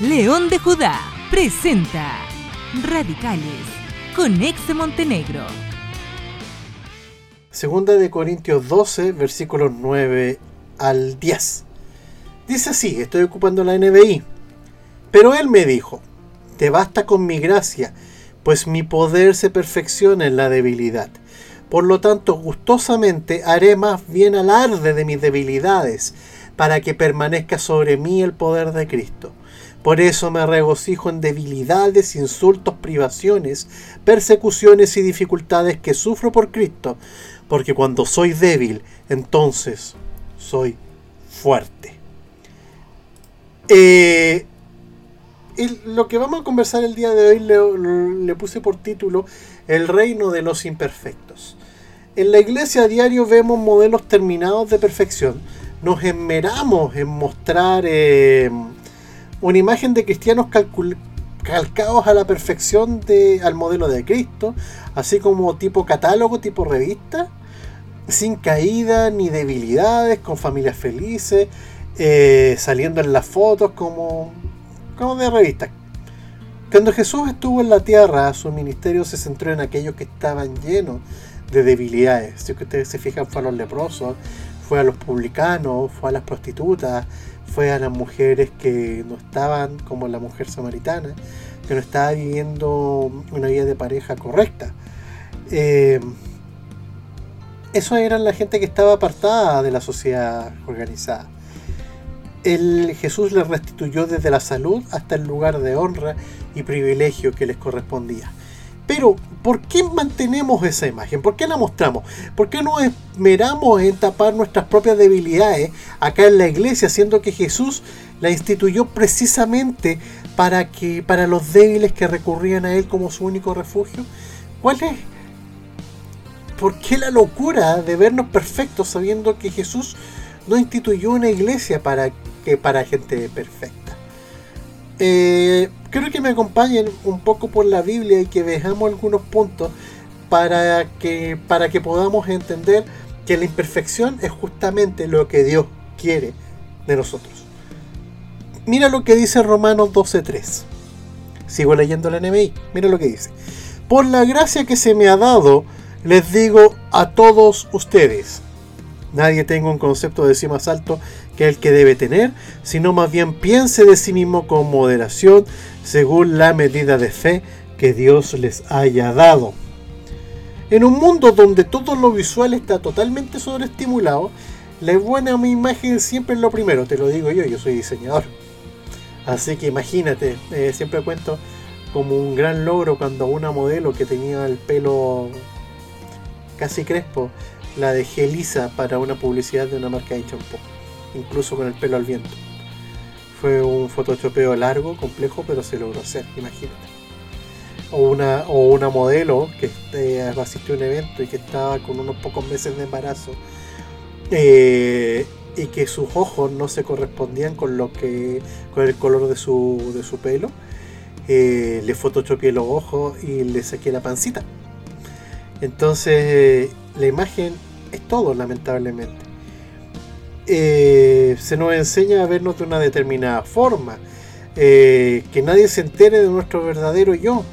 León de Judá presenta Radicales con ex Montenegro. Segunda de Corintios 12, versículos 9 al 10. Dice así, estoy ocupando la NBI. Pero él me dijo, te basta con mi gracia, pues mi poder se perfecciona en la debilidad. Por lo tanto, gustosamente haré más bien alarde de mis debilidades, para que permanezca sobre mí el poder de Cristo. Por eso me regocijo en debilidades, insultos, privaciones, persecuciones y dificultades que sufro por Cristo, porque cuando soy débil, entonces soy fuerte. Eh, lo que vamos a conversar el día de hoy le, puse por título El reino de los imperfectos. En la iglesia a diario vemos modelos terminados de perfección. Nos esmeramos en mostrar eh, una imagen de cristianos calcados a la perfección de, al modelo de Cristo, así como tipo catálogo, tipo revista, sin caída ni debilidades, con familias felices, eh, saliendo en las fotos como, como de revista. Cuando Jesús estuvo en la tierra, su ministerio se centró en aquellos que estaban llenos de debilidades. Si ustedes se fijan, fue a los leprosos, fue a los publicanos, fue a las prostitutas, fue a las mujeres que no estaban, como la mujer samaritana, que no estaba viviendo una vida de pareja correcta. Eh, eso era la gente que estaba apartada de la sociedad organizada. El Jesús les restituyó desde la salud hasta el lugar de honra y privilegio que les correspondía. Pero, ¿por qué mantenemos esa imagen? ¿Por qué la mostramos? ¿Por qué nos esmeramos en tapar nuestras propias debilidades acá en la iglesia, siendo que Jesús la instituyó precisamente para que para los débiles que recurrían a él como su único refugio? ¿Cuál es? ¿Por qué la locura de vernos perfectos sabiendo que Jesús no instituyó una iglesia para que para gente perfecta? Eh, creo que me acompañen un poco por la Biblia y que veamos algunos puntos para que, para que podamos entender que la imperfección es justamente lo que Dios quiere de nosotros. Mira lo que dice Romanos 12.3. Sigo leyendo la NBI. Mira lo que dice. Por la gracia que se me ha dado, les digo a todos ustedes. Nadie tenga un concepto de sí más alto el que debe tener, sino más bien piense de sí mismo con moderación, según la medida de fe que Dios les haya dado. En un mundo donde todo lo visual está totalmente sobreestimulado, la buena imagen siempre es lo primero, te lo digo yo, yo soy diseñador. Así que imagínate, eh, siempre cuento como un gran logro cuando una modelo que tenía el pelo casi crespo la dejé lisa para una publicidad de una marca de champú, incluso con el pelo al viento. Fue un photoshopeo largo, complejo, pero se logró hacer, imagínate. O una, modelo que eh, asistió a un evento y que estaba con unos pocos meses de embarazo eh, y que sus ojos no se correspondían con lo que con el color de su, de su pelo. Eh, le photoshopeé los ojos y le saqué la pancita. Entonces la imagen es todo, lamentablemente. Eh, se nos enseña a vernos de una determinada forma. Eh, que nadie se entere de nuestro verdadero yo.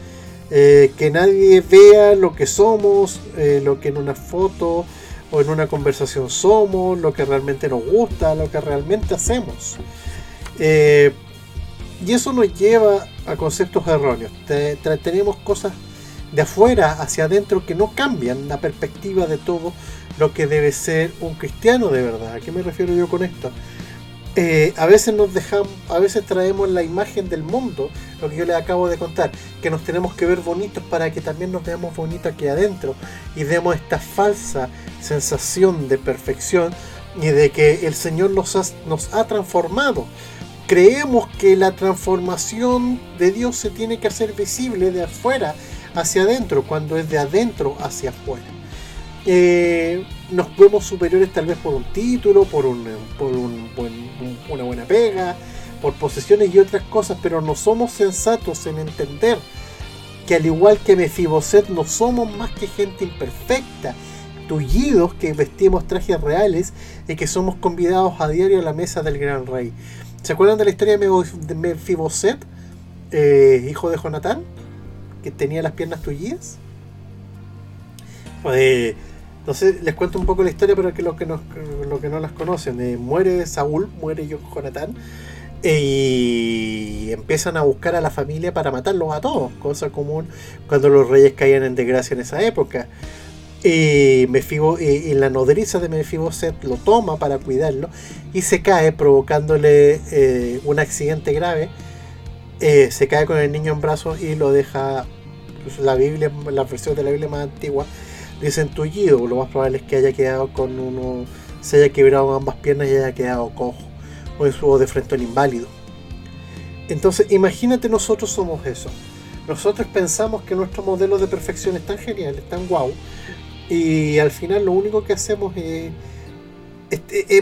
Eh, que nadie vea lo que somos, lo que en una foto o en una conversación somos, lo que realmente nos gusta, lo que realmente hacemos. y eso nos lleva a conceptos erróneos. tenemos cosas de afuera hacia adentro que no cambian la perspectiva de todo lo que debe ser un cristiano de verdad. ¿A qué me refiero yo con esto? Eh, a veces nos dejamos, a veces traemos la imagen del mundo, lo que yo les acabo de contar, que nos tenemos que ver bonitos para que también nos veamos bonitos aquí adentro y demos esta falsa sensación de perfección y de que el Señor nos nos ha transformado. Creemos que la transformación de Dios se tiene que hacer visible de afuera hacia adentro, cuando es de adentro hacia afuera. Eh, nos vemos superiores tal vez por un título, por, un, por un una buena pega, por posesiones y otras cosas, pero no somos sensatos en entender que al igual que Mefiboset no somos más que gente imperfecta, tullidos que vestimos trajes reales y que somos convidados a diario a la mesa del gran rey. ¿Se acuerdan de la historia de Mefiboset, eh, hijo de Jonatán, que tenía las piernas tullidas? Pues, entonces les cuento un poco la historia para que los que no, los que no las conocen. Eh, muere Saúl, muere Jonatán, y empiezan a buscar a la familia para matarlos a todos, cosa común cuando los reyes caían en desgracia en esa época. Y, Mefibo, y, la nodriza de Mefiboset lo toma para cuidarlo y se cae provocándole eh, un accidente grave. Eh, se cae con el niño en brazos y lo deja. Pues, la Biblia, la versión de la Biblia más antigua, dice entullido. Lo más probable es que haya quedado con uno. Se haya quebrado ambas piernas y haya quedado cojo o de frente al inválido. Entonces, imagínate, nosotros somos eso. Nosotros pensamos que nuestro modelo de perfección es tan genial, es tan guau, y al final lo único que hacemos es,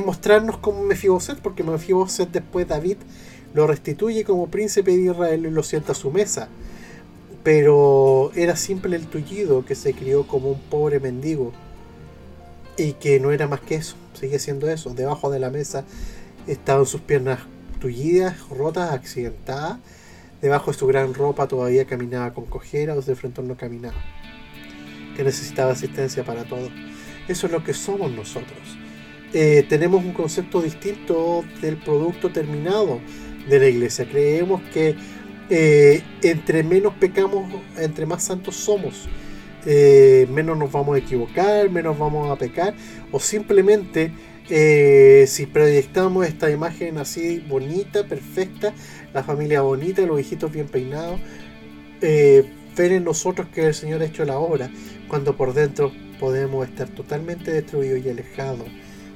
mostrarnos como Mefiboset, porque Mefiboset después David lo restituye como príncipe de Israel y lo sienta a su mesa. Pero era simple el tullido que se crió como un pobre mendigo y que no era más que eso, sigue siendo eso, debajo de la mesa Estaban sus piernas tullidas, rotas, accidentadas. Debajo de su gran ropa todavía caminaba con cojera o de frente no caminaba. Que necesitaba asistencia para todo. Eso es lo que somos nosotros. Eh, tenemos un concepto distinto del producto terminado de la iglesia. Creemos que eh, entre menos pecamos, entre más santos somos. Eh, menos nos vamos a equivocar, menos vamos a pecar, o simplemente eh, si proyectamos esta imagen así bonita, perfecta, la familia bonita, los hijitos bien peinados, ver en nosotros que el Señor ha hecho la obra, cuando por dentro podemos estar totalmente destruidos y alejados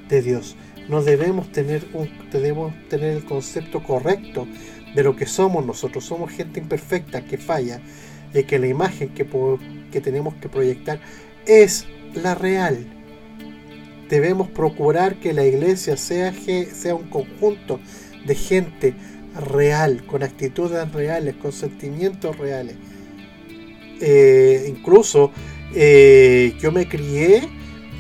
de Dios. No debemos tener, un, debemos tener el concepto correcto de lo que somos nosotros. Somos gente imperfecta que falla, de que la imagen que, que tenemos que proyectar es la real debemos procurar que la iglesia sea, sea un conjunto de gente real, con actitudes reales, con sentimientos reales. Eh, incluso eh, yo me crié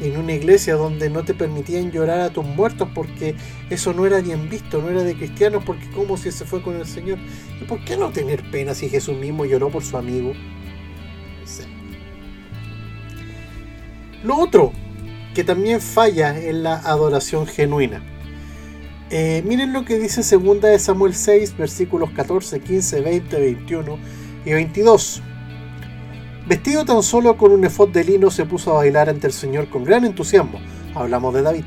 en una iglesia donde no te permitían llorar a tus muertos porque eso no era bien visto, no era de cristianos, porque como si se fue con el Señor. ¿Y por qué no tener pena si Jesús mismo lloró por su amigo? Lo otro, que también falla en la adoración genuina. Eh, miren lo que dice 2 de Samuel 6, versículos 14, 15, 20, 21 y 22. Vestido tan solo con un efod de lino, se puso a bailar ante el Señor con gran entusiasmo. Hablamos de David.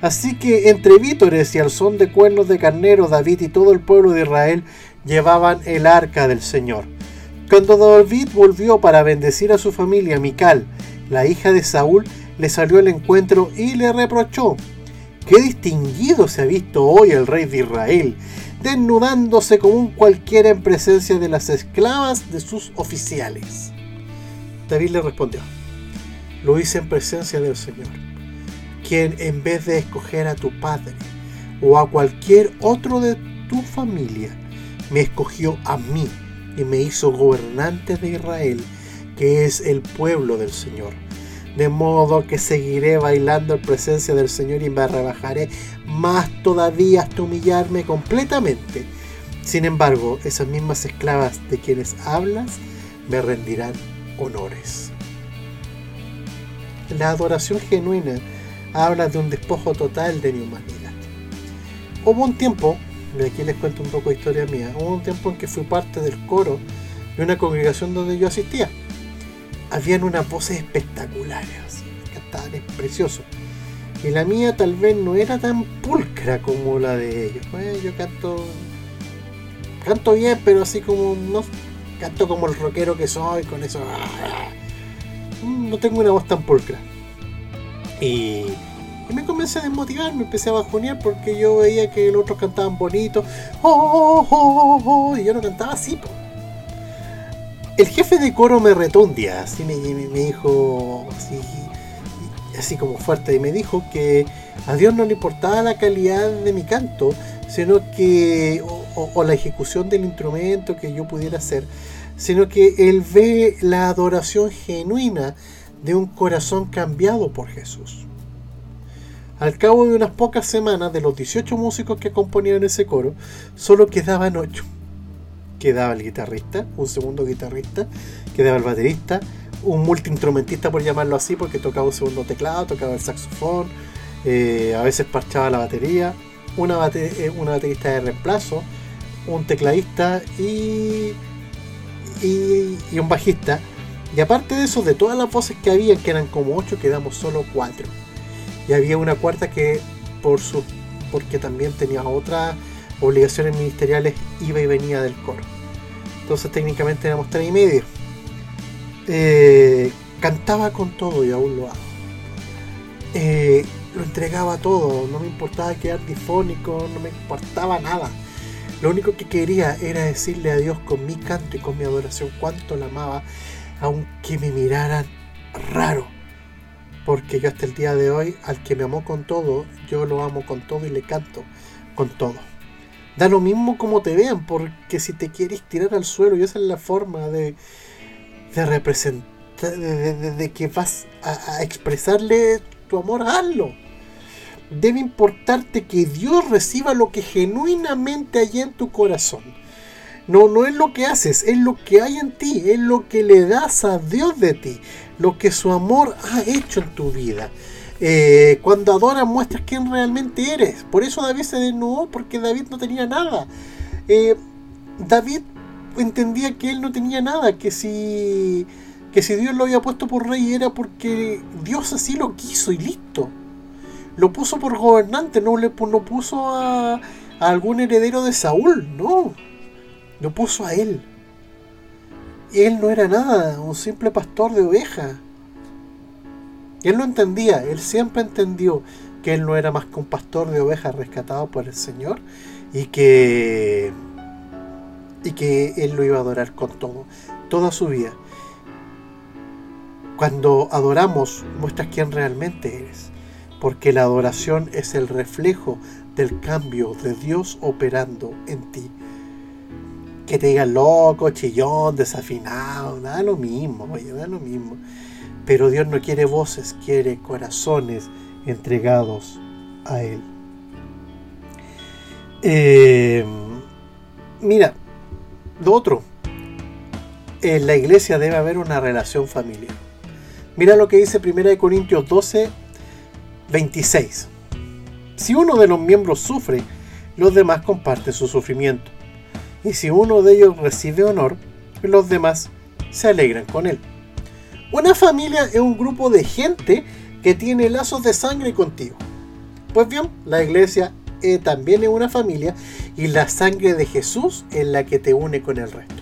Así que entre vítores y al son de cuernos de carnero, David y todo el pueblo de Israel llevaban el arca del Señor. Cuando David volvió para bendecir a su familia, Mical, la hija de Saúl, le salió al encuentro y le reprochó, qué distinguido se ha visto hoy el rey de Israel, desnudándose como un cualquiera en presencia de las esclavas de sus oficiales. David le respondió, lo hice en presencia del Señor, quien en vez de escoger a tu padre o a cualquier otro de tu familia, me escogió a mí y me hizo gobernante de Israel, que es el pueblo del Señor de modo que seguiré bailando en presencia del Señor y me rebajaré más todavía hasta humillarme completamente. Sin embargo, esas mismas esclavas de quienes hablas me rendirán honores. La adoración genuina habla de un despojo total de mi humanidad. Hubo un tiempo, y aquí les cuento un poco de historia mía, hubo un tiempo en que fui parte del coro de una congregación donde yo asistía habían unas voces espectaculares, cantaban precioso. Y la mía tal vez no era tan pulcra como la de ellos. Pues, yo canto. Canto bien, pero así como. No canto como el rockero que soy, con eso. Mm, no tengo una voz tan pulcra. Y, me comencé a desmotivar, me empecé a bajonear porque yo veía que los otros cantaban bonito. Oh, oh, oh, y yo no cantaba así, el jefe de coro me retó así me, dijo, así, así como fuerte, y me dijo que a Dios no le importaba la calidad de mi canto, sino que, o, la ejecución del instrumento que yo pudiera hacer, sino que Él ve la adoración genuina de un corazón cambiado por Jesús. Al cabo de unas pocas semanas, de los 18 músicos que componían ese coro, solo quedaban 8. Quedaba el guitarrista, un segundo guitarrista, quedaba el baterista, un multiinstrumentista por llamarlo así, porque tocaba un segundo teclado, tocaba el saxofón, eh, a veces parchaba la batería, una, eh, una baterista de reemplazo, un tecladista y, y, un bajista. Y aparte de eso, de todas las voces que había, que eran como 8, quedamos solo 4. Y había una cuarta que, por su, porque también tenía otras obligaciones ministeriales, iba y venía del coro. Entonces técnicamente éramos 3 y medio. Eh, cantaba con todo y aún lo hago. Eh, lo entregaba todo, no me importaba quedar difónico, no me importaba nada. Lo único que quería era decirle a Dios con mi canto y con mi adoración cuánto la amaba, aunque me miraran raro. Porque yo hasta el día de hoy, al que me amó con todo, yo lo amo con todo y le canto con todo. Da lo mismo como te vean, porque si te quieres tirar al suelo, y esa es la forma de, de representar, de, que vas a, a expresarle amor, hazlo debe importarte que Dios reciba lo que genuinamente hay en tu corazón. No, no es lo que haces, es lo que hay en ti, es lo que le das a Dios de ti, lo que su amor ha hecho en tu vida. Eh, cuando adoras muestras quién realmente eres. Por eso David se desnudó, porque David no tenía nada. Eh, David entendía que él no tenía nada, que si, que si Dios lo había puesto por rey era porque Dios así lo quiso y listo lo puso por gobernante, no le no puso a, algún heredero de Saúl, no. Lo puso a él. Él no era nada, un simple pastor de ovejas. Él lo entendía, él siempre entendió que él no era más que un pastor de ovejas rescatado por el Señor y que y que él lo iba a adorar con todo, toda su vida. Cuando adoramos, muestras quién realmente eres porque la adoración es el reflejo del cambio de Dios operando en ti. Que te digan loco, chillón, desafinado, da lo mismo, oye, da lo mismo. Pero Dios no quiere voces, quiere corazones entregados a Él. Eh, mira, lo otro, en la iglesia debe haber una relación familiar. Mira lo que dice 1 Corintios 12, 26. Si uno de los miembros sufre, los demás comparten su sufrimiento. Y si uno de ellos recibe honor, los demás se alegran con él. Una familia es un grupo de gente que tiene lazos de sangre contigo. Pues bien, la iglesia eh, también es una familia y la sangre de Jesús es la que te une con el resto.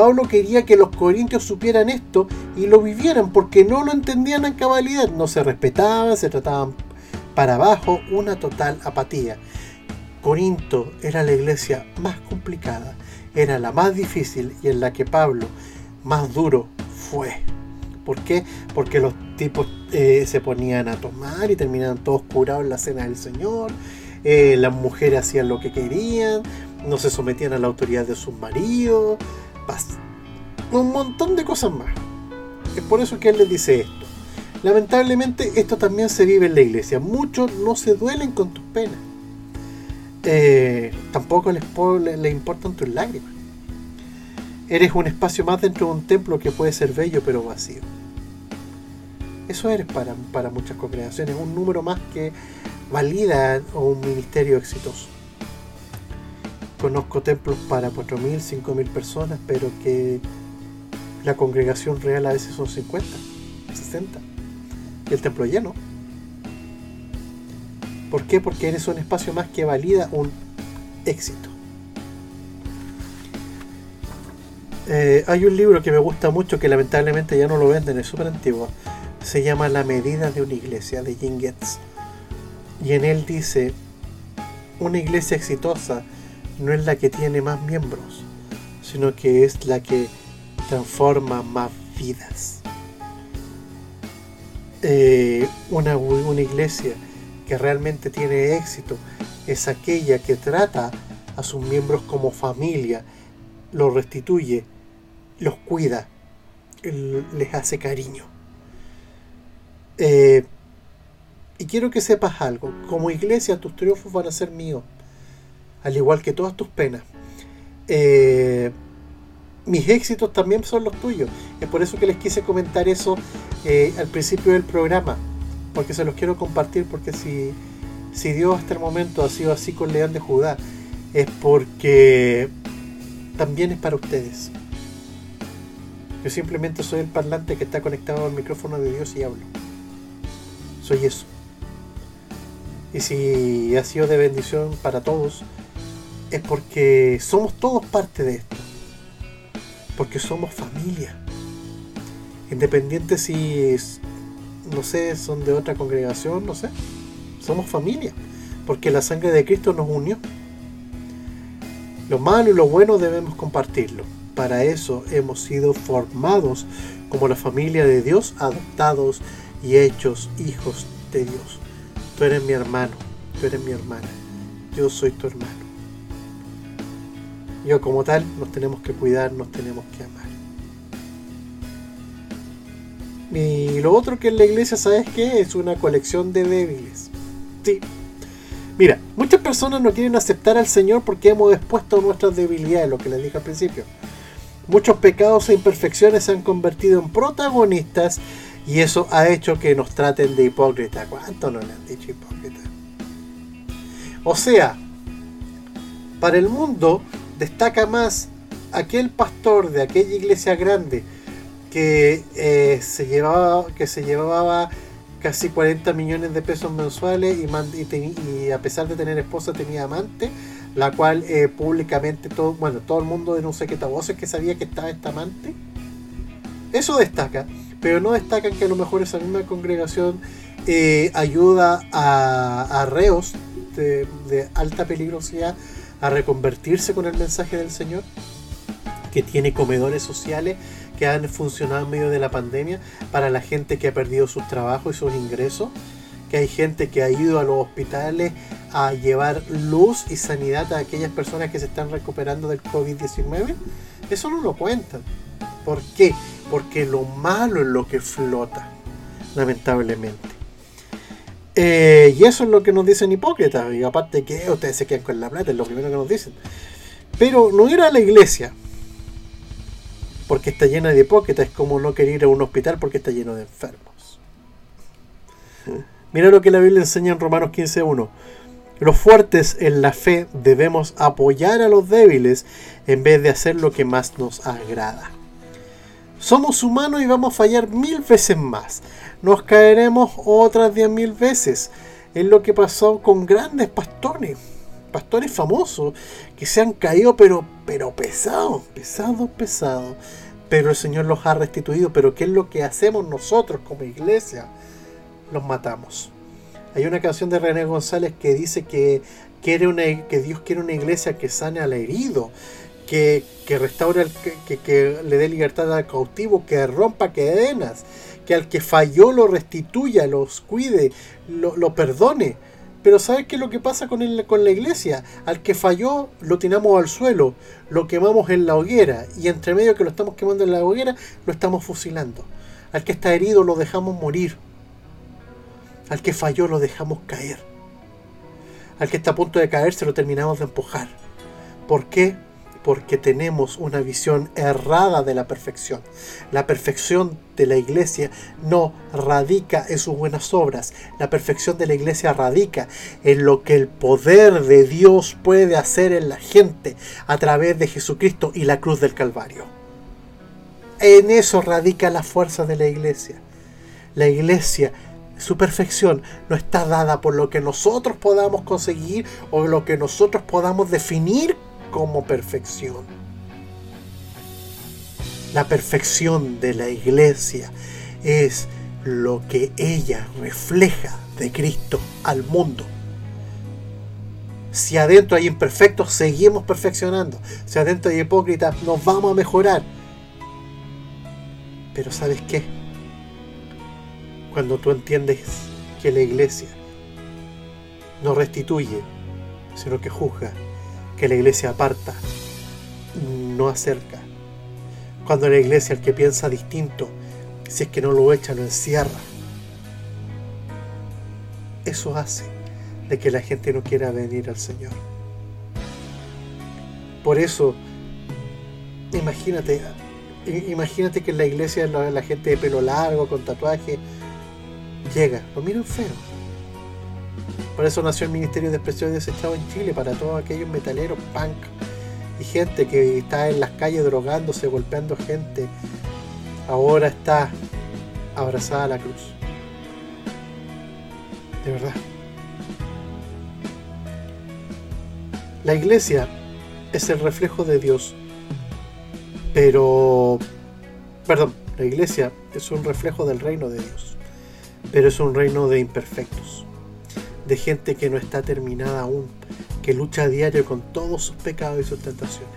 Pablo quería que los corintios supieran esto y lo vivieran porque no lo entendían en cabalidad, no se respetaban, se trataban para abajo, una total apatía. Corinto era la iglesia más complicada, era la más difícil y en la que Pablo más duro fue. ¿Por qué? Porque los tipos eh, se ponían a tomar y terminaban todos curados en la cena del Señor. Eh, las mujeres hacían lo que querían, no se sometían a la autoridad de sus maridos, un montón de cosas más. Es por eso que él les dice esto. Lamentablemente esto también se vive en la iglesia. Muchos no se duelen con tus penas. Eh, tampoco les, les importan tus lágrimas. Eres un espacio más dentro de un templo que puede ser bello pero vacío. Eso eres para, para muchas congregaciones, un número más que valida un ministerio exitoso. Conozco templos para 4.000, 5.000 personas, pero que la congregación real a veces son 50, 60. Y el templo lleno. ¿Por qué? Porque eres un espacio más que valida un éxito. Eh, hay un libro que me gusta mucho que lamentablemente ya no lo venden, es súper antiguo. Se llama La medida de una iglesia de Jim. Y en él dice, una iglesia exitosa no es la que tiene más miembros, sino que es la que transforma más vidas. Eh, una, iglesia que realmente tiene éxito es aquella que trata a sus miembros como familia, los restituye, los cuida, les hace cariño. Eh, Y quiero que sepas algo, como iglesia tus triunfos van a ser míos, al igual que todas tus penas. Eh, mis éxitos también son los tuyos. Es por eso que les quise comentar eso eh, al principio del programa, porque se los quiero compartir, porque si, si Dios hasta el momento ha sido así con León de Judá, es porque también es para ustedes. Yo simplemente soy el parlante que está conectado al micrófono de Dios y hablo. Soy eso. Y si ha sido de bendición para todos, es porque somos todos parte de esto. Porque somos familia. Independiente si, no sé, son de otra congregación, no sé. Somos familia. Porque la sangre de Cristo nos unió. Lo malo y lo bueno debemos compartirlo. Para eso hemos sido formados como la familia de Dios, adoptados y hechos hijos de Dios. Tú eres mi hermano, tú eres mi hermana, yo soy tu hermano. Yo como tal nos tenemos que cuidar, nos tenemos que amar. Y lo otro que en la iglesia, ¿sabes qué? Es una colección de débiles. Sí. Mira, muchas personas no quieren aceptar al Señor porque hemos expuesto nuestras debilidades, lo que les dije al principio. Muchos pecados e imperfecciones se han convertido en protagonistas y eso ha hecho que nos traten de hipócrita. ¿Cuánto nos han dicho hipócrita? O sea, para el mundo destaca más aquel pastor de aquella iglesia grande que, eh, se, llevaba, que se llevaba casi 40 millones de pesos mensuales y, a pesar de tener esposa tenía amante, la cual eh, públicamente todo, bueno, todo el mundo de sé qué voces que sabía que estaba esta amante. Eso destaca pero no destacan que a lo mejor esa misma congregación eh, ayuda a, reos de, alta peligrosidad a reconvertirse con el mensaje del Señor, que tiene comedores sociales que han funcionado en medio de la pandemia para la gente que ha perdido sus trabajos y sus ingresos, que hay gente que ha ido a los hospitales a llevar luz y sanidad a aquellas personas que se están recuperando del COVID-19. Eso no lo cuentan. ¿Por qué? Porque lo malo es lo que flota, lamentablemente. Eh, y eso es lo que nos dicen hipócritas. Y aparte que ustedes se quedan con la plata, es lo primero que nos dicen. Pero no ir a la iglesia porque está llena de hipócritas. Es como no querer ir a un hospital porque está lleno de enfermos. Mira lo que la Biblia enseña en Romanos 15.1. Los fuertes en la fe debemos apoyar a los débiles en vez de hacer lo que más nos agrada. Somos humanos y vamos a fallar mil veces más. Nos caeremos otras diez mil veces. Es lo que pasó con grandes pastores, pastores famosos, que se han caído pero, pero pesados, pesados, pesados. Pero el Señor los ha restituido. Pero ¿qué es lo que hacemos nosotros como iglesia? Los matamos. Hay una canción de René González que dice que, quiere una, que Dios quiere una iglesia que sane al herido, que, restaure, que, le dé libertad al cautivo, que rompa cadenas, que al que falló lo restituya, los cuide, lo, perdone. Pero ¿sabes qué es lo que pasa con, el, con la iglesia? Al que falló lo tiramos al suelo, lo quemamos en la hoguera y entre medio que lo estamos quemando en la hoguera lo estamos fusilando. Al que está herido lo dejamos morir. Al que falló lo dejamos caer. Al que está a punto de caer se lo terminamos de empujar. ¿Por qué? Porque tenemos una visión errada de la perfección. La perfección de la iglesia no radica en sus buenas obras. La perfección de la iglesia radica en lo que el poder de Dios puede hacer en la gente a través de Jesucristo y la cruz del Calvario. En eso radica la fuerza de la iglesia. La iglesia su perfección no está dada por lo que nosotros podamos conseguir o lo que nosotros podamos definir como perfección. La perfección de la iglesia es lo que ella refleja de Cristo al mundo. Si adentro hay imperfectos, seguimos perfeccionando. Si adentro hay hipócritas, nos vamos a mejorar. Pero ¿sabes qué? Cuando tú entiendes que la iglesia no restituye, sino que juzga, que la iglesia aparta, no acerca. Cuando la iglesia, el que piensa distinto, si es que no lo echa, lo encierra. eso hace de que la gente no quiera venir al Señor. Por eso, imagínate, imagínate que en la iglesia la, gente de pelo largo, con tatuaje, llega, lo miran feo. Por eso nació el Ministerio de Expresión Desechado en Chile, para todos aquellos metaleros, punk y gente que está en las calles drogándose, golpeando gente, ahora está abrazada a la cruz. De verdad. La iglesia es el reflejo de Dios, pero, perdón, la iglesia es un reflejo del reino de Dios, pero es un reino de imperfectos, de gente que no está terminada aún, que lucha a diario con todos sus pecados y sus tentaciones.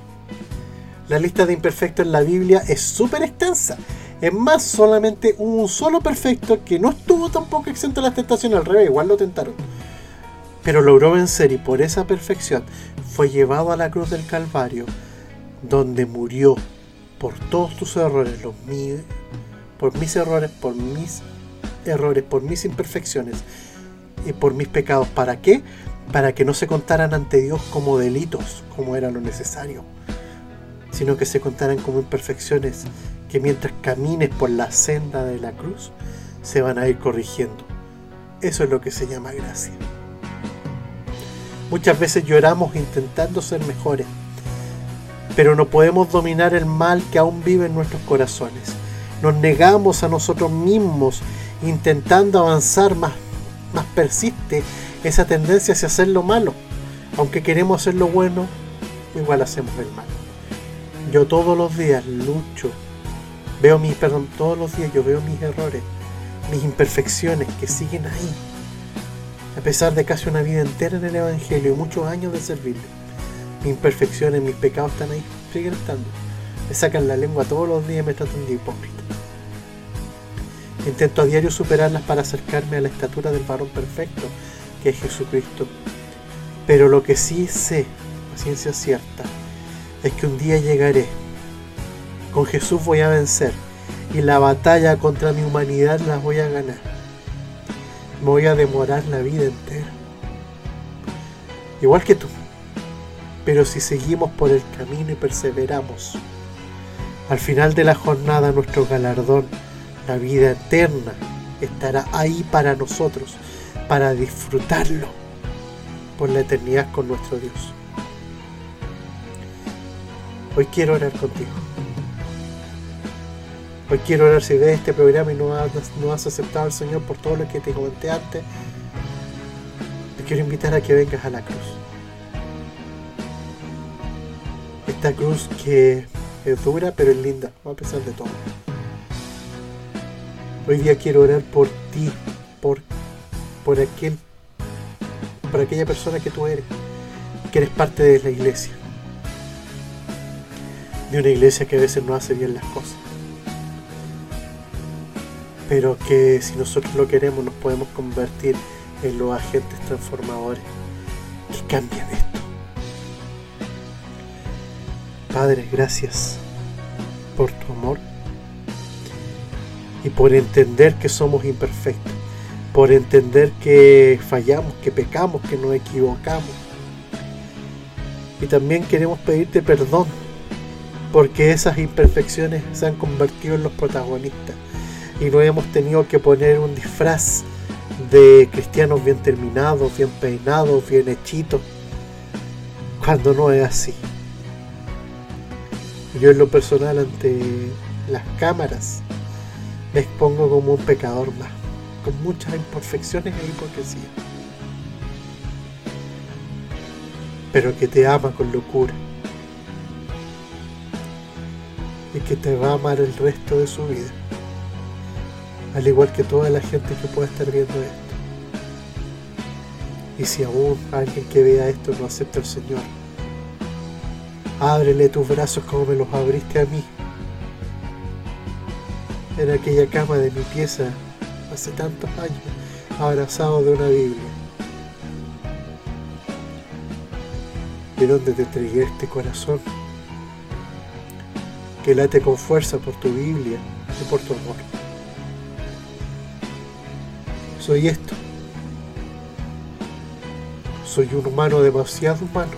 La lista de imperfectos en la Biblia es súper extensa. Es más, solamente un solo perfecto que no estuvo tampoco exento de las tentaciones, al revés, igual lo tentaron. Pero logró vencer y por esa perfección fue llevado a la cruz del Calvario, donde murió por todos tus errores, los míos, por mis errores, por mis errores, por mis imperfecciones por mis pecados. ¿Para qué? Para que no se contaran ante Dios como delitos, como era lo necesario, sino que se contaran como imperfecciones que mientras camines por la senda de la cruz, se van a ir corrigiendo. Eso es lo que se llama gracia. Muchas veces lloramos intentando ser mejores, pero no podemos dominar el mal que aún vive en nuestros corazones. Nos negamos a nosotros mismos intentando avanzar más persiste esa tendencia hacia hacer lo malo. Aunque queremos hacer lo bueno, igual hacemos el mal. Yo todos los días lucho, veo mis, perdón, todos los días yo veo mis errores, mis imperfecciones que siguen ahí a pesar de casi una vida entera en el Evangelio y muchos años de servirle. Mis imperfecciones, mis pecados están ahí, siguen estando. Me sacan la lengua todos los días y me tratan de hipócrita. Intento a diario superarlas para acercarme a la estatura del varón perfecto, que es Jesucristo. Pero lo que sí sé, a ciencia cierta, es que un día llegaré. Con Jesús voy a vencer y la batalla contra mi humanidad la voy a ganar me voy a demorar la vida entera. Igual que tú. Pero si seguimos por el camino y perseveramos, al final de la jornada nuestro galardón, la vida eterna, estará ahí para nosotros, para disfrutarlo por la eternidad con nuestro Dios. Hoy quiero orar contigo. Hoy quiero orar si ves este programa y no has, no has aceptado al Señor por todo lo que te comenté antes. Te quiero invitar a que vengas a la cruz. Esta cruz que es dura pero es linda, a pesar de todo. Hoy día quiero orar por ti, por, por aquel, por aquella persona que tú eres, que eres parte de la iglesia. De una iglesia que a veces no hace bien las cosas pero que si nosotros lo queremos nos podemos convertir en los agentes transformadores que cambian esto. Padre, gracias por tu amor y por entender que somos imperfectos, por entender que fallamos, que pecamos, que nos equivocamos. Y también queremos pedirte perdón porque esas imperfecciones se han convertido en los protagonistas y no hemos tenido que poner un disfraz de cristianos bien terminados, bien peinados, bien hechitos, cuando no es así. Yo en lo personal ante las cámaras me expongo como un pecador más, con muchas imperfecciones e hipocresía, pero que te ama con locura y que te va a amar el resto de su vida al igual que toda la gente que pueda estar viendo esto. Y si aún alguien que vea esto no acepta al Señor, ábrele tus brazos como me los abriste a mí. En aquella cama de mi pieza hace tantos años, abrazado de una Biblia. Y donde te entregué este corazón que late con fuerza por tu Biblia y por tu amor soy esto. Soy un humano demasiado humano,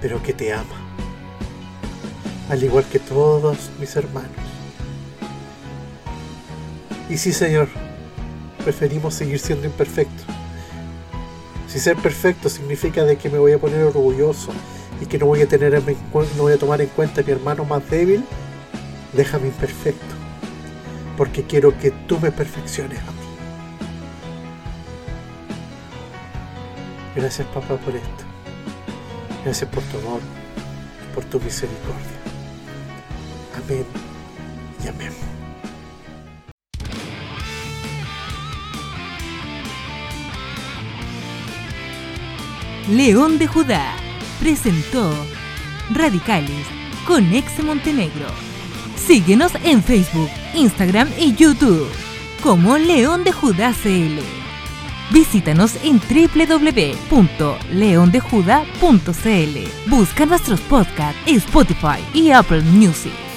pero que te ama, al igual que todos mis hermanos. Y sí, Señor, preferimos seguir siendo imperfectos. Si ser perfecto significa de que me voy a poner orgulloso y que no voy a tener no voy a tomar en cuenta a mi hermano más débil, déjame imperfecto, porque quiero que tú me perfecciones a mí. Gracias papá por esto. Gracias por tu amor por tu misericordia. Amén y amén. León de Judá presentó Radicales con Ex Montenegro. Síguenos en Facebook, Instagram y YouTube como León de Judá CL. Visítanos en www.leondejuda.cl. Busca nuestros podcasts en Spotify y Apple Music.